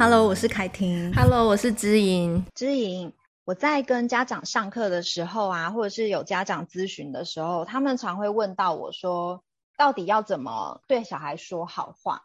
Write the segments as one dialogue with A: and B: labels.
A: Hello，我是凯婷。
B: Hello，我是知莹。
C: 知莹，我在跟家长上课的时候啊，或者是有家长咨询的时候，他们常会问到我说，到底要怎么对小孩说好话？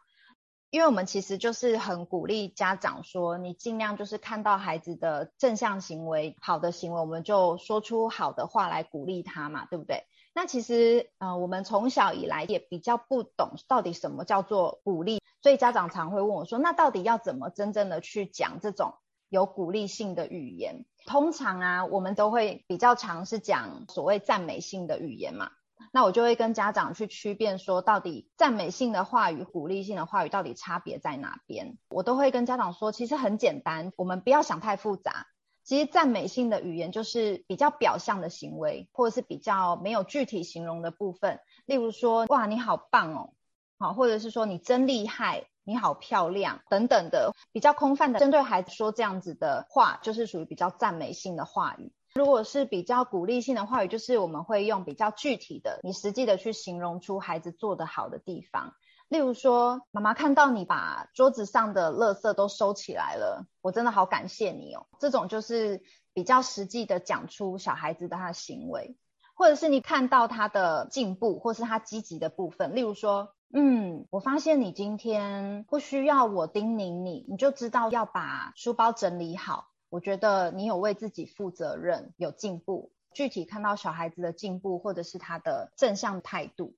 C: 因为我们其实就是很鼓励家长说，你尽量就是看到孩子的正向行为、好的行为，我们就说出好的话来鼓励他嘛，对不对？那其实，呃，我们从小以来也比较不懂到底什么叫做鼓励。所以家长常会问我说：“那到底要怎么真正的去讲这种有鼓励性的语言？”通常啊，我们都会比较常是讲所谓赞美性的语言嘛。那我就会跟家长去区辨说，到底赞美性的话语、鼓励性的话语到底差别在哪边？我都会跟家长说，其实很简单，我们不要想太复杂。其实赞美性的语言就是比较表象的行为，或者是比较没有具体形容的部分，例如说：“哇，你好棒哦。”好，或者是说你真厉害，你好漂亮等等的比较空泛的，针对孩子说这样子的话，就是属于比较赞美性的话语。如果是比较鼓励性的话语，就是我们会用比较具体的，你实际的去形容出孩子做得好的地方。例如说，妈妈看到你把桌子上的垃圾都收起来了，我真的好感谢你哦。这种就是比较实际的讲出小孩子的他的行为，或者是你看到他的进步，或是他积极的部分，例如说。嗯，我发现你今天不需要我叮咛你，你就知道要把书包整理好。我觉得你有为自己负责任，有进步。具体看到小孩子的进步，或者是他的正向态度。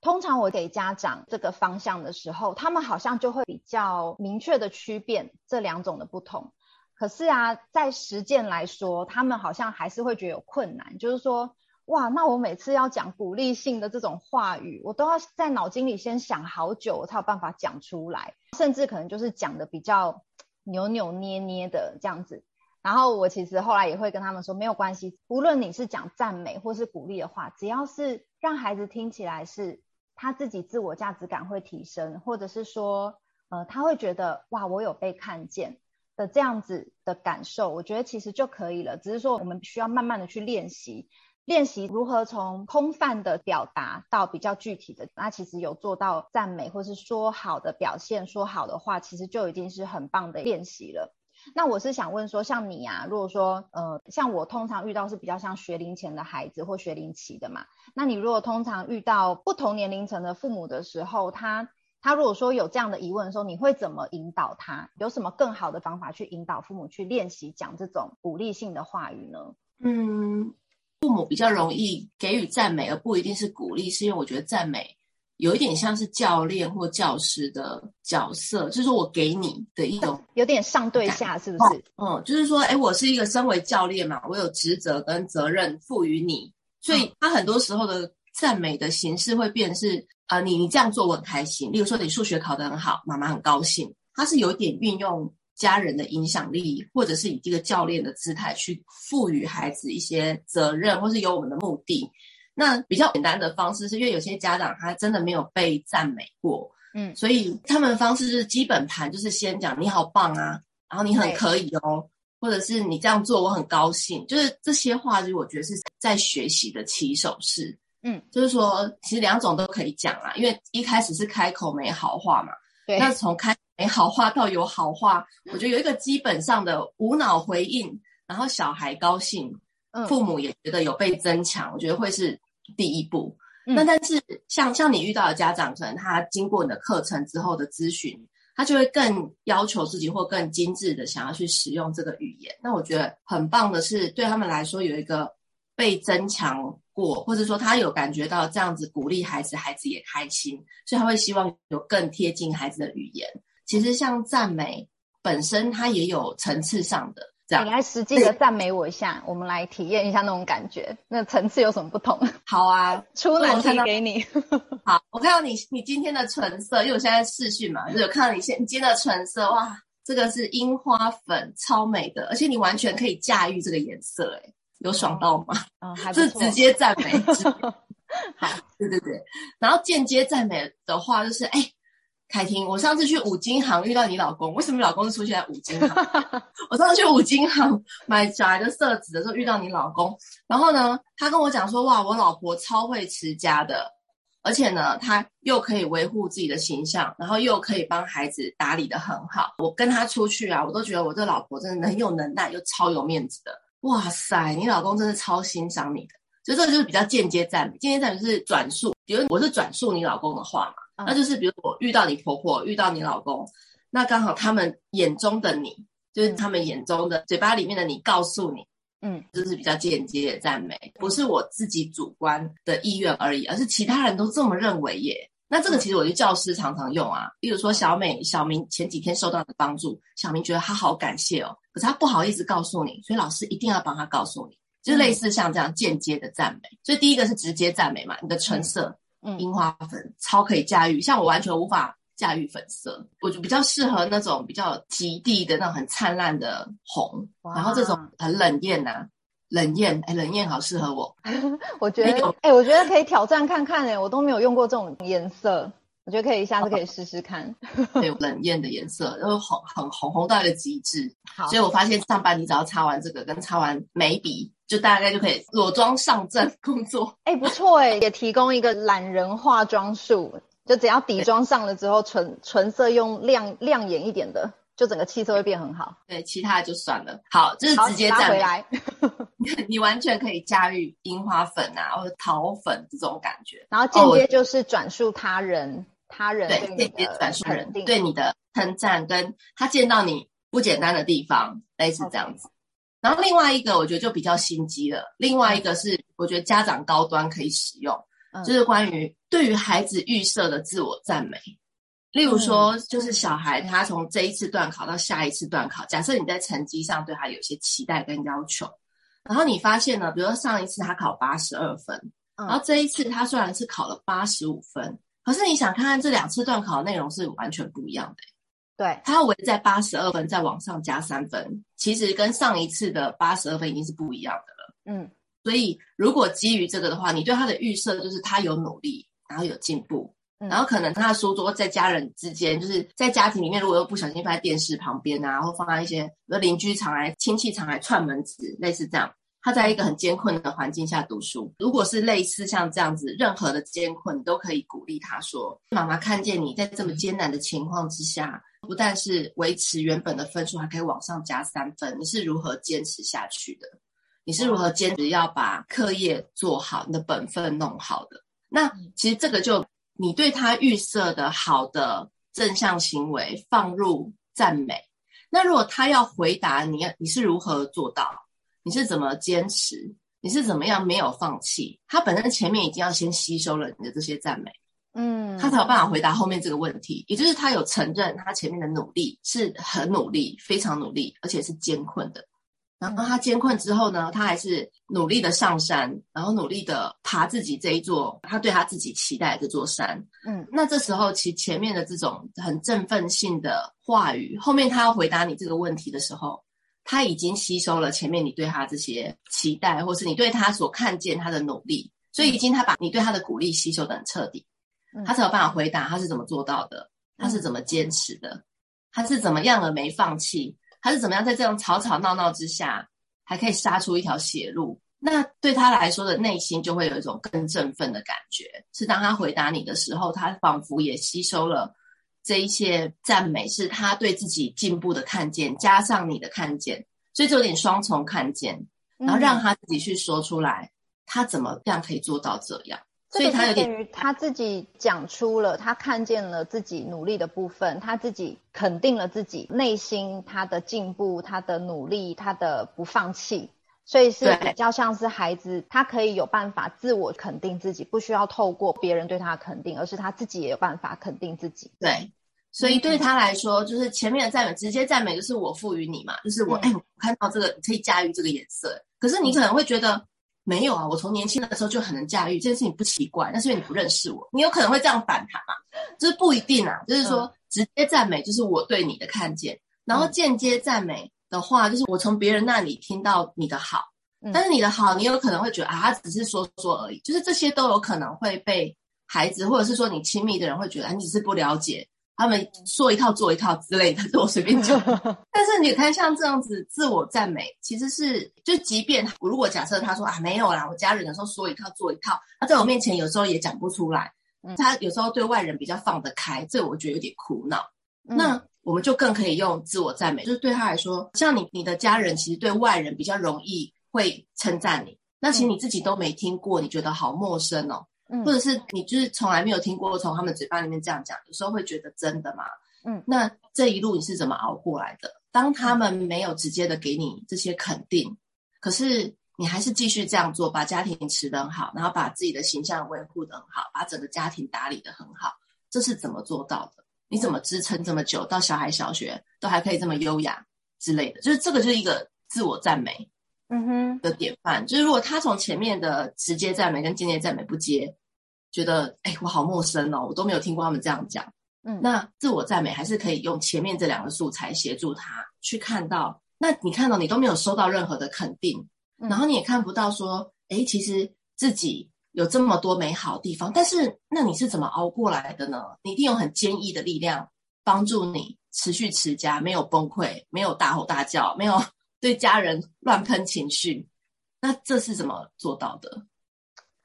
C: 通常我给家长这个方向的时候，他们好像就会比较明确的区辨这两种的不同。可是啊，在实践来说，他们好像还是会觉得有困难，就是说。哇，那我每次要讲鼓励性的这种话语，我都要在脑筋里先想好久，我才有办法讲出来，甚至可能就是讲的比较扭扭捏捏的这样子。然后我其实后来也会跟他们说，没有关系，无论你是讲赞美或是鼓励的话，只要是让孩子听起来是他自己自我价值感会提升，或者是说，呃，他会觉得哇，我有被看见的这样子的感受，我觉得其实就可以了。只是说我们需要慢慢的去练习。练习如何从空泛的表达到比较具体的，那其实有做到赞美或是说好的表现，说好的话，其实就已经是很棒的练习了。那我是想问说，像你啊，如果说呃，像我通常遇到是比较像学龄前的孩子或学龄期的嘛，那你如果通常遇到不同年龄层的父母的时候，他他如果说有这样的疑问的时候，你会怎么引导他？有什么更好的方法去引导父母去练习讲这种鼓励性的话语呢？
B: 嗯。父母比较容易给予赞美，而不一定是鼓励，是因为我觉得赞美有一点像是教练或教师的角色，就是我给你的一种
C: 有点上对下，是不是？
B: 嗯，就是说，诶，我是一个身为教练嘛，我有职责跟责任赋予你，所以他很多时候的赞美的形式会变是啊、呃，你你这样做我很开心，例如说你数学考得很好，妈妈很高兴，他是有点运用。家人的影响力，或者是以这个教练的姿态去赋予孩子一些责任，或是有我们的目的。那比较简单的方式是，因为有些家长他真的没有被赞美过，嗯，所以他们的方式是基本盘就是先讲你好棒啊，然后你很可以哦，或者是你这样做我很高兴，就是这些话，就是我觉得是在学习的起手式，嗯，就是说其实两种都可以讲啊，因为一开始是开口没好话嘛，对，那从开。没好话到有好话，我觉得有一个基本上的无脑回应，然后小孩高兴，父母也觉得有被增强，我觉得会是第一步。那但是像像你遇到的家长，可能他经过你的课程之后的咨询，他就会更要求自己或更精致的想要去使用这个语言。那我觉得很棒的是，对他们来说有一个被增强过，或者说他有感觉到这样子鼓励孩子，孩子也开心，所以他会希望有更贴近孩子的语言。其实像赞美本身，它也有层次上的这样。
C: 你来实际的赞美我一下，我们来体验一下那种感觉。那层次有什么不同？
B: 好啊，
C: 出难题给你。
B: 好，我看到你你今天的唇色，因为我现在视讯嘛，就有看到你现你今天的唇色，哇，这个是樱花粉，超美的，而且你完全可以驾驭这个颜色，诶，有爽到吗？
C: 嗯，还
B: 不。是直接赞美。好，对对对。然后间接赞美的话，就是哎。凯婷，我上次去五金行遇到你老公，为什么你老公是出现在五金行？我上次去五金行买小孩的色纸的时候遇到你老公，然后呢，他跟我讲说，哇，我老婆超会持家的，而且呢，他又可以维护自己的形象，然后又可以帮孩子打理得很好。我跟他出去啊，我都觉得我这老婆真的很有能耐，又超有面子的。哇塞，你老公真的超欣赏你的。所以这个就是比较间接赞美，间接赞美是转述。比如我是转述你老公的话嘛，那就是比如我遇到你婆婆，遇到你老公，那刚好他们眼中的你，就是他们眼中的嘴巴里面的你，告诉你。嗯，就是比较间接的赞美，不是我自己主观的意愿而已，而是其他人都这么认为耶。那这个其实我觉得教师常常用啊，比如说小美、小明前几天受到的帮助，小明觉得他好感谢哦，可是他不好意思告诉你，所以老师一定要帮他告诉你，就类似像这样间接的赞美。所以第一个是直接赞美嘛，你的唇色，嗯，樱花粉超可以驾驭，像我完全无法。驾驭粉色，我就比较适合那种比较极地的那种很灿烂的红，然后这种很冷艳呐、啊，冷艳，哎，冷艳好适合我。
C: 我觉得，哎，我觉得可以挑战看看，哎，我都没有用过这种颜色，我觉得可以下次可以试试看。
B: 对，冷艳的颜色，然后红很红红到一个极致。好，所以我发现上班你只要擦完这个，跟擦完眉笔，就大概就可以裸妆上阵工作。
C: 哎，不错哎，也提供一个懒人化妆术。就只要底妆上了之后，唇唇色用亮亮眼一点的，就整个气色会变很好。
B: 对，其他的就算了。好，这、就是直接赞美。回 来你完全可以驾驭樱花粉啊，或者桃粉这种感觉。
C: 然后间接就是转述他人，哦、他人对间接转述人
B: 对你的称赞，跟他见到你不简单的地方，类似这样子。然后另外一个我觉得就比较心机了。另外一个是我觉得家长高端可以使用。就是关于对于孩子预设的自我赞美，例如说，就是小孩他从这一次段考到下一次段考，假设你在成绩上对他有些期待跟要求，然后你发现呢，比如说上一次他考八十二分，然后这一次他虽然是考了八十五分，可是你想看看这两次段考的内容是完全不一样的，
C: 对，
B: 他要围在八十二分再往上加三分，其实跟上一次的八十二分已经是不一样的了，嗯。所以，如果基于这个的话，你对他的预设就是他有努力，然后有进步，嗯、然后可能他的书桌在家人之间，就是在家庭里面，如果又不小心放在电视旁边啊，或放在一些比如邻居常来、亲戚常来串门子，类似这样，他在一个很艰困的环境下读书。如果是类似像这样子，任何的艰困，你都可以鼓励他说：“妈妈看见你在这么艰难的情况之下，不但是维持原本的分数，还可以往上加三分，你是如何坚持下去的？”你是如何坚持要把课业做好，你的本分弄好的？那其实这个就你对他预设的好的正向行为放入赞美。那如果他要回答你，你是如何做到？你是怎么坚持？你是怎么样没有放弃？他本身前面已经要先吸收了你的这些赞美，嗯，他才有办法回答后面这个问题。也就是他有承认他前面的努力是很努力，非常努力，而且是艰困的。然后他艰困之后呢，他还是努力的上山，然后努力的爬自己这一座他对他自己期待的这座山。嗯，那这时候其前面的这种很振奋性的话语，后面他要回答你这个问题的时候，他已经吸收了前面你对他这些期待，或是你对他所看见他的努力，所以已经他把你对他的鼓励吸收得很彻底，他才有办法回答他是怎么做到的，他是怎么坚持的，他是怎么样的没放弃。他是怎么样在这样吵吵闹闹之下，还可以杀出一条血路？那对他来说的内心就会有一种更振奋的感觉。是当他回答你的时候，他仿佛也吸收了这一些赞美，是他对自己进步的看见，加上你的看见，所以就有点双重看见，然后让他自己去说出来，他怎么样可以做到这样。所以他有点于
C: 他自己讲出了，他看见了自己努力的部分，他自己肯定了自己内心他的进步、他的努力、他的不放弃，所以是比较像是孩子，他可以有办法自我肯定自己，不需要透过别人对他的肯定，而是他自己也有办法肯定自己。
B: 对，所以对他来说，就是前面的赞美，直接赞美就是我赋予你嘛，就是我哎，我看到这个你可以驾驭这个颜色，可是你可能会觉得。没有啊，我从年轻的时候就很能驾驭这件事情，不奇怪。那是因为你不认识我，你有可能会这样反弹嘛？就是不一定啊。就是说，直接赞美就是我对你的看见，然后间接赞美的话，就是我从别人那里听到你的好。但是你的好，你有可能会觉得啊，他只是说说而已。就是这些都有可能会被孩子，或者是说你亲密的人会觉得，你只是不了解。他们说一套做一套之类的，都我随便讲。但是你看，像这样子自我赞美，其实是就即便如果假设他说啊没有啦，我家人有时候说一套做一套，他在我面前有时候也讲不出来。嗯，他有时候对外人比较放得开，这我觉得有点苦恼。嗯、那我们就更可以用自我赞美，就是对他来说，像你你的家人其实对外人比较容易会称赞你，那其实你自己都没听过，你觉得好陌生哦，嗯，或者是你就是从来没有听过从他们嘴巴里面这样讲，有时候会觉得真的吗？嗯，那这一路你是怎么熬过来的？当他们没有直接的给你这些肯定，可是你还是继续这样做，把家庭持得很好，然后把自己的形象维护得很好，把整个家庭打理得很好，这是怎么做到的？你怎么支撑这么久，到小孩小学都还可以这么优雅之类的？就是这个就是一个自我赞美，嗯哼的典范。就是如果他从前面的直接赞美跟间接赞美不接，觉得哎我好陌生哦，我都没有听过他们这样讲。嗯，那自我赞美还是可以用前面这两个素材协助他去看到。那你看到你都没有收到任何的肯定，然后你也看不到说，哎，其实自己有这么多美好的地方。但是，那你是怎么熬过来的呢？你一定有很坚毅的力量帮助你持续持家，没有崩溃，没有大吼大叫，没有 对家人乱喷情绪。那这是怎么做到的？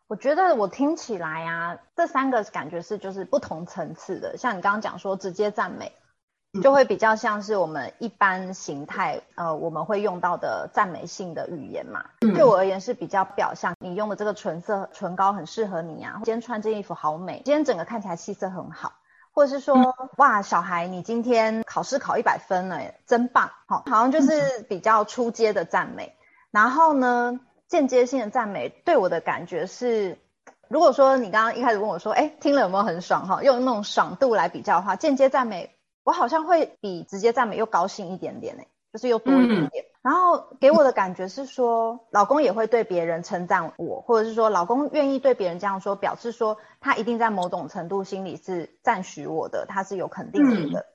C: 我觉得我听起来啊，这三个感觉是就是不同层次的。像你刚刚讲说直接赞美，就会比较像是我们一般形态，呃，我们会用到的赞美性的语言嘛。对我而言是比较表象，你用的这个唇色唇膏很适合你啊，今天穿这件衣服好美，今天整个看起来气色很好，或者是说哇，小孩你今天考试考一百分了，真棒，好，好像就是比较出阶的赞美。然后呢，间接性的赞美对我的感觉是，如果说你刚刚一开始问我说，哎，听了有没有很爽哈？用那种爽度来比较的话，间接赞美我好像会比直接赞美又高兴一点点呢，就是又多一点点。嗯、然后给我的感觉是说，老公也会对别人称赞我，或者是说老公愿意对别人这样说，表示说他一定在某种程度心里是赞许我的，他是有肯定性的。嗯、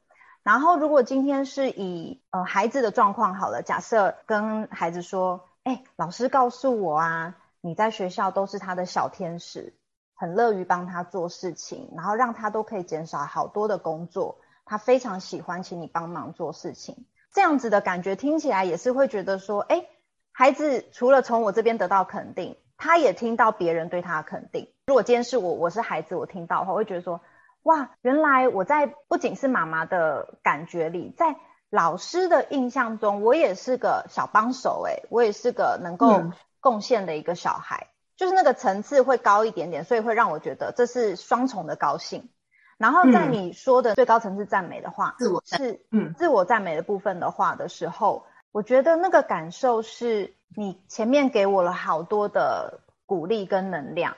C: 然后如果今天是以呃孩子的状况好了，假设跟孩子说。哎，老师告诉我啊，你在学校都是他的小天使，很乐于帮他做事情，然后让他都可以减少好多的工作。他非常喜欢请你帮忙做事情，这样子的感觉听起来也是会觉得说，哎，孩子除了从我这边得到肯定，他也听到别人对他的肯定。如果今天是我，我是孩子，我听到的话，我会觉得说，哇，原来我在不仅是妈妈的感觉里，在老师的印象中，我也是个小帮手，诶，我也是个能够贡献的一个小孩，嗯、就是那个层次会高一点点，所以会让我觉得这是双重的高兴。然后在你说的最高层次赞美的话，自我是嗯自我赞美的部分的话的时候，我觉得那个感受是你前面给我了好多的鼓励跟能量。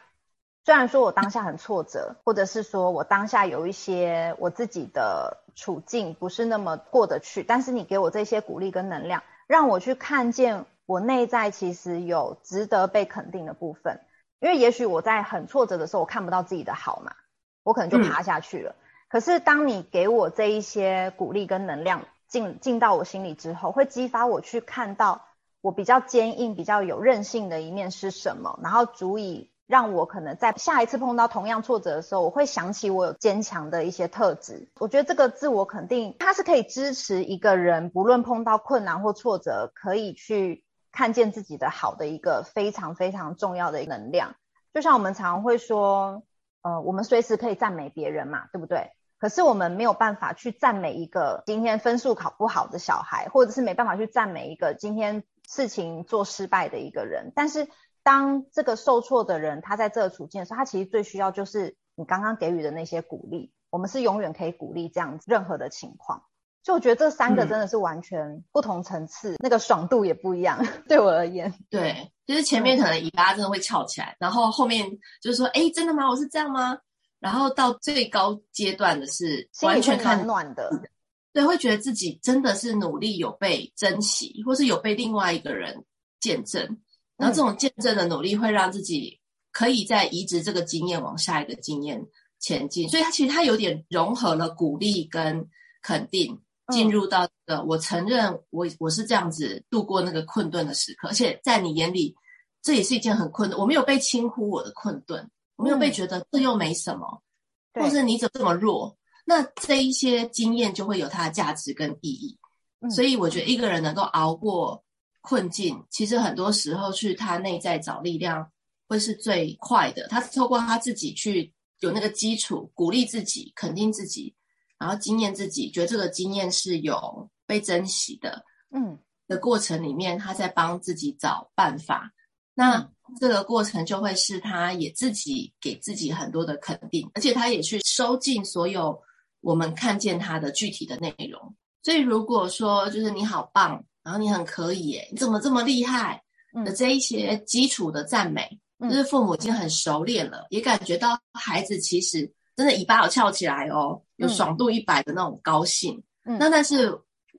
C: 虽然说我当下很挫折，或者是说我当下有一些我自己的处境不是那么过得去，但是你给我这些鼓励跟能量，让我去看见我内在其实有值得被肯定的部分。因为也许我在很挫折的时候，我看不到自己的好嘛，我可能就爬下去了。嗯、可是当你给我这一些鼓励跟能量进进到我心里之后，会激发我去看到我比较坚硬、比较有韧性的一面是什么，然后足以。让我可能在下一次碰到同样挫折的时候，我会想起我有坚强的一些特质。我觉得这个自我肯定，它是可以支持一个人，不论碰到困难或挫折，可以去看见自己的好的一个非常非常重要的能量。就像我们常会说，呃，我们随时可以赞美别人嘛，对不对？可是我们没有办法去赞美一个今天分数考不好的小孩，或者是没办法去赞美一个今天事情做失败的一个人，但是。当这个受挫的人，他在这个处境的时候，他其实最需要就是你刚刚给予的那些鼓励。我们是永远可以鼓励这样子任何的情况。所以我觉得这三个真的是完全不同层次，嗯、那个爽度也不一样。对我而言，
B: 对，就是前面可能尾巴真的会翘起来，嗯、然后后面就是说，哎，真的吗？我是这样吗？然后到最高阶段的是完全看暖的，对，会觉得自己真的是努力有被珍惜，或是有被另外一个人见证。然后这种见证的努力会让自己可以在移植这个经验往下一个经验前进，所以它其实它有点融合了鼓励跟肯定，进入到这个我承认我我是这样子度过那个困顿的时刻，而且在你眼里这也是一件很困难，我没有被轻忽我的困顿，我没有被觉得这又没什么，或是你怎么这么弱，那这一些经验就会有它的价值跟意义，所以我觉得一个人能够熬过。困境其实很多时候去他内在找力量会是最快的。他透过他自己去有那个基础，鼓励自己，肯定自己，然后经验自己，觉得这个经验是有被珍惜的，嗯，的过程里面，他在帮自己找办法。那这个过程就会是他也自己给自己很多的肯定，而且他也去收进所有我们看见他的具体的内容。所以如果说就是你好棒，然后你很可以，诶，你怎么这么厉害的这一些基础的赞美，就是父母已经很熟练了，也感觉到孩子其实真的尾巴有翘起来哦，有爽度一百的那种高兴。那但是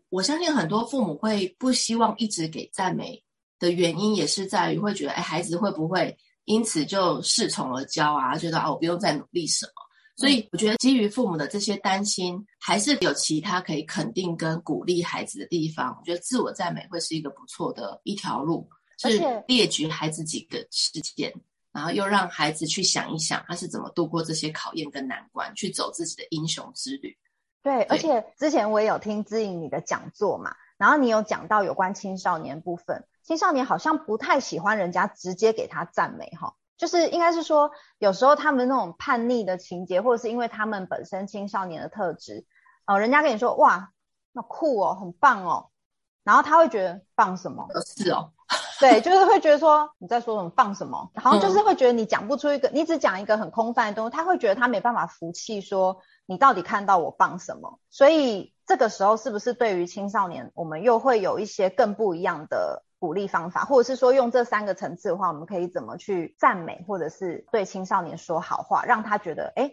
B: 我相信很多父母会不希望一直给赞美。的原因也是在于会觉得，哎，孩子会不会因此就恃宠而骄啊？觉得啊，我不用再努力什么。所以我觉得，基于父母的这些担心，还是有其他可以肯定跟鼓励孩子的地方。我觉得自我赞美会是一个不错的一条路，是列举孩子几个事件，然后又让孩子去想一想，他是怎么度过这些考验跟难关，去走自己的英雄之旅。
C: 对，对而且之前我也有听姿莹你的讲座嘛，然后你有讲到有关青少年部分。青少年好像不太喜欢人家直接给他赞美哈，就是应该是说，有时候他们那种叛逆的情节，或者是因为他们本身青少年的特质，呃，人家跟你说哇，那酷哦，很棒哦，然后他会觉得棒什么？
B: 是哦，
C: 对，就是会觉得说你在说什么棒什么，好像就是会觉得你讲不出一个，你只讲一个很空泛的东西，他会觉得他没办法服气，说你到底看到我棒什么？所以这个时候是不是对于青少年，我们又会有一些更不一样的？鼓励方法，或者是说用这三个层次的话，我们可以怎么去赞美，或者是对青少年说好话，让他觉得，哎，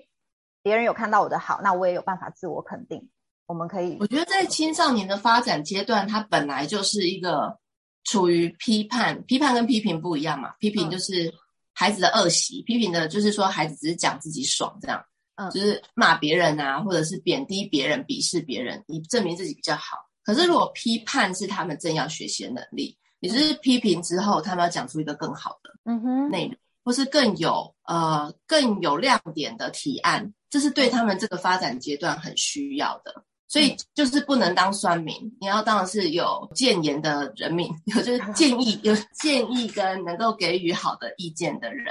C: 别人有看到我的好，那我也有办法自我肯定。我们可以，
B: 我觉得在青少年的发展阶段，他本来就是一个处于批判，批判跟批评不一样嘛。批评就是孩子的恶习，嗯、批评的就是说孩子只是讲自己爽这样，嗯，就是骂别人啊，或者是贬低别人、鄙视别人，以证明自己比较好。可是如果批判是他们正要学习的能力。也就是批评之后，他们要讲出一个更好的内容，或是更有呃更有亮点的提案，这是对他们这个发展阶段很需要的。所以就是不能当酸民，你要当的是有建言的人民，有就是建议 有建议跟能够给予好的意见的人。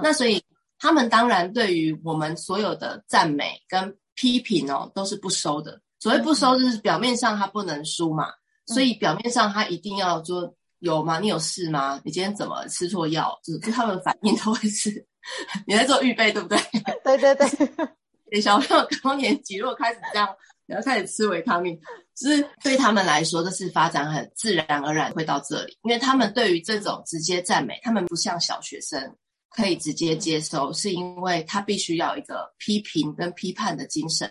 B: 那所以他们当然对于我们所有的赞美跟批评哦，都是不收的。所谓不收，就是表面上他不能输嘛，所以表面上他一定要做。有吗？你有事吗？你今天怎么吃错药？就是他们反应都会是你在做预备，对不对？
C: 对对 对。
B: 小朋友高年级如果开始这样，你要开始吃维他命，就是对他们来说，这是发展很自然而然会到这里，因为他们对于这种直接赞美，他们不像小学生可以直接接收，是因为他必须要一个批评跟批判的精神，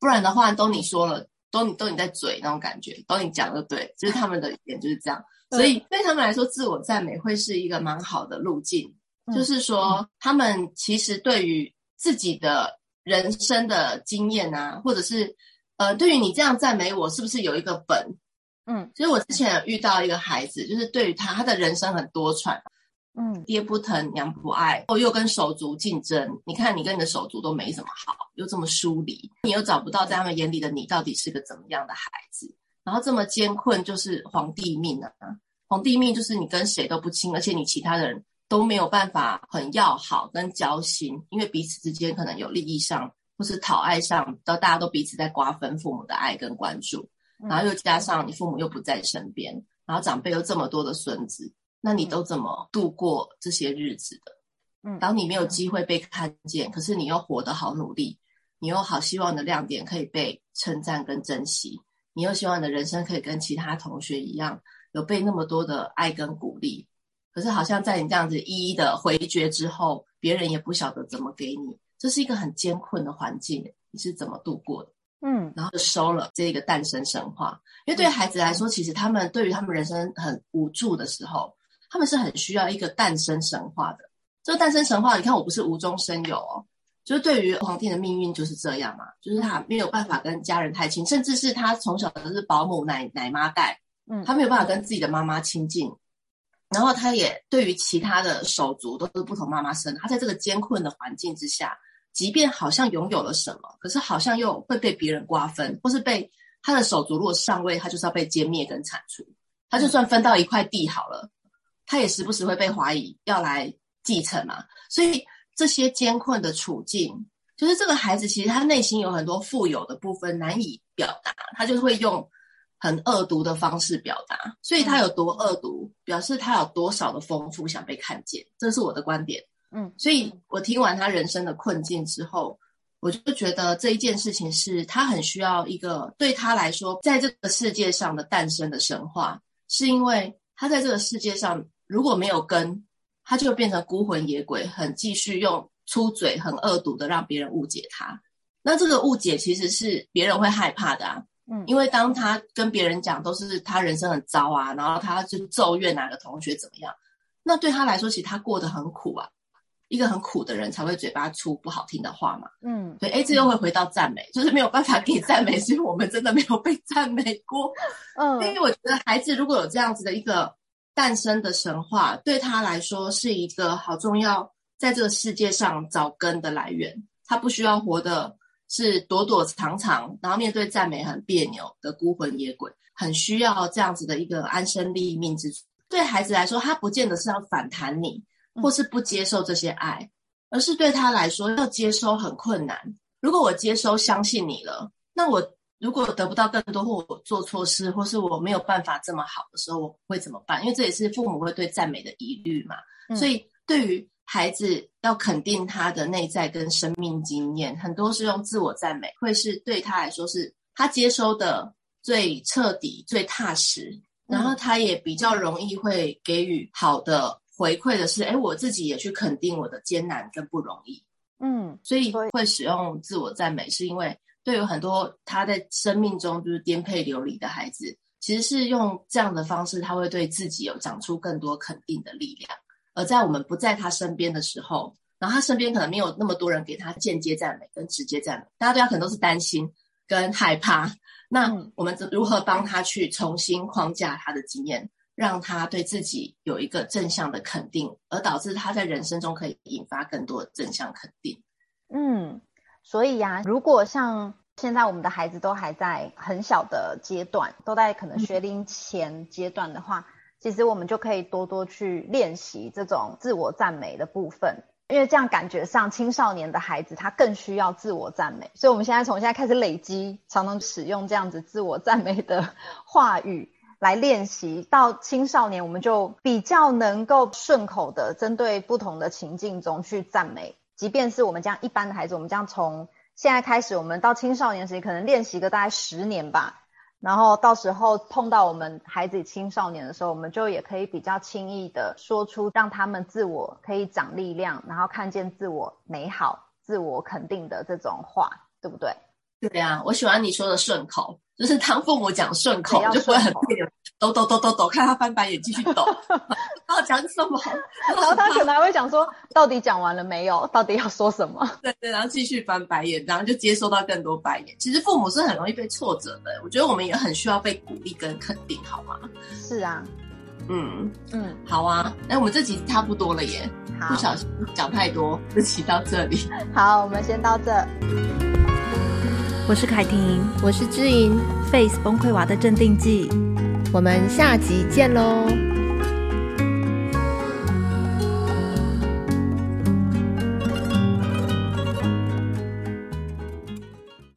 B: 不然的话，都你说了，都你都你在嘴那种感觉，都你讲的对，就是他们的语言就是这样。所以对他们来说，自我赞美会是一个蛮好的路径。嗯、就是说，他们其实对于自己的人生的经验啊，或者是呃，对于你这样赞美我，是不是有一个本？嗯，其实我之前有遇到一个孩子，就是对于他，他的人生很多舛，嗯，爹不疼，娘不爱，又跟手足竞争。你看，你跟你的手足都没什么好，又这么疏离，你又找不到在他们眼里的你到底是个怎么样的孩子。然后这么艰困，就是皇帝命啊！皇帝命就是你跟谁都不亲，而且你其他的人都没有办法很要好跟交心，因为彼此之间可能有利益上或是讨爱上，都大家都彼此在瓜分父母的爱跟关注。然后又加上你父母又不在身边，然后长辈又这么多的孙子，那你都怎么度过这些日子的？嗯，当你没有机会被看见，可是你又活得好努力，你又好希望的亮点可以被称赞跟珍惜。你又希望你的人生可以跟其他同学一样，有被那么多的爱跟鼓励，可是好像在你这样子一一的回绝之后，别人也不晓得怎么给你，这是一个很艰困的环境，你是怎么度过的？嗯，然后就收了这个诞生神话，因为对孩子来说，其实他们对于他们人生很无助的时候，他们是很需要一个诞生神话的。这个诞生神话，你看我不是无中生有哦。就是对于皇帝的命运就是这样嘛，就是他没有办法跟家人太亲，甚至是他从小都是保姆奶奶妈带，嗯，他没有办法跟自己的妈妈亲近，然后他也对于其他的手足都是不同妈妈生，他在这个艰困的环境之下，即便好像拥有了什么，可是好像又会被别人瓜分，或是被他的手足如果上位，他就是要被歼灭跟铲除，他就算分到一块地好了，他也时不时会被怀疑要来继承嘛，所以。这些艰困的处境，就是这个孩子其实他内心有很多富有的部分难以表达，他就是会用很恶毒的方式表达。所以他有多恶毒，表示他有多少的丰富想被看见，这是我的观点。嗯，所以我听完他人生的困境之后，我就觉得这一件事情是他很需要一个对他来说，在这个世界上的诞生的神话，是因为他在这个世界上如果没有根。他就变成孤魂野鬼，很继续用粗嘴、很恶毒的让别人误解他。那这个误解其实是别人会害怕的啊，嗯，因为当他跟别人讲都是他人生很糟啊，然后他就咒怨哪个同学怎么样，那对他来说，其实他过得很苦啊。一个很苦的人才会嘴巴出不好听的话嘛，嗯，对，哎，这又会回到赞美，就是没有办法给赞美，是因为我们真的没有被赞美过，嗯，因为我觉得孩子如果有这样子的一个。诞生的神话对他来说是一个好重要，在这个世界上找根的来源。他不需要活的是躲躲藏藏，然后面对赞美很别扭的孤魂野鬼，很需要这样子的一个安身立命之处。对孩子来说，他不见得是要反弹你，或是不接受这些爱，而是对他来说要接收很困难。如果我接收相信你了，那我。如果得不到更多，或我做错事，或是我没有办法这么好的时候，我会怎么办？因为这也是父母会对赞美的疑虑嘛。嗯。所以，对于孩子要肯定他的内在跟生命经验，很多是用自我赞美，会是对他来说是他接收的最彻底、最踏实，然后他也比较容易会给予好的回馈的是，哎，我自己也去肯定我的艰难跟不容易。嗯，所以会使用自我赞美，是因为。对于很多他在生命中就是颠沛流离的孩子，其实是用这样的方式，他会对自己有长出更多肯定的力量。而在我们不在他身边的时候，然后他身边可能没有那么多人给他间接赞美跟直接赞美，大家对他可能都是担心跟害怕。那我们如何帮他去重新框架他的经验，让他对自己有一个正向的肯定，而导致他在人生中可以引发更多的正向肯定？嗯。
C: 所以呀、啊，如果像现在我们的孩子都还在很小的阶段，都在可能学龄前阶段的话，其实我们就可以多多去练习这种自我赞美的部分，因为这样感觉上青少年的孩子他更需要自我赞美，所以我们现在从现在开始累积，常常使用这样子自我赞美的话语来练习，到青少年我们就比较能够顺口的针对不同的情境中去赞美。即便是我们这样一般的孩子，我们这样从现在开始，我们到青少年时期可能练习个大概十年吧，然后到时候碰到我们孩子青少年的时候，我们就也可以比较轻易的说出让他们自我可以长力量，然后看见自我美好、自我肯定的这种话，对不对？
B: 对呀，我喜欢你说的顺口，就是当父母讲顺口，就会很别扭，抖抖抖抖抖，看他翻白眼继续抖，讲什么，
C: 然后他可能还会讲说，到底讲完了没有？到底要说什么？
B: 对对，然后继续翻白眼，然后就接收到更多白眼。其实父母是很容易被挫折的，我觉得我们也很需要被鼓励跟肯定，好吗？
C: 是啊，
B: 嗯嗯，好啊，那我们这集差不多了耶，不小心讲太多，这集到这里。
C: 好，我们先到这。
A: 我是凯婷，我是知盈，Face 崩溃娃的镇定剂，我们下集见喽。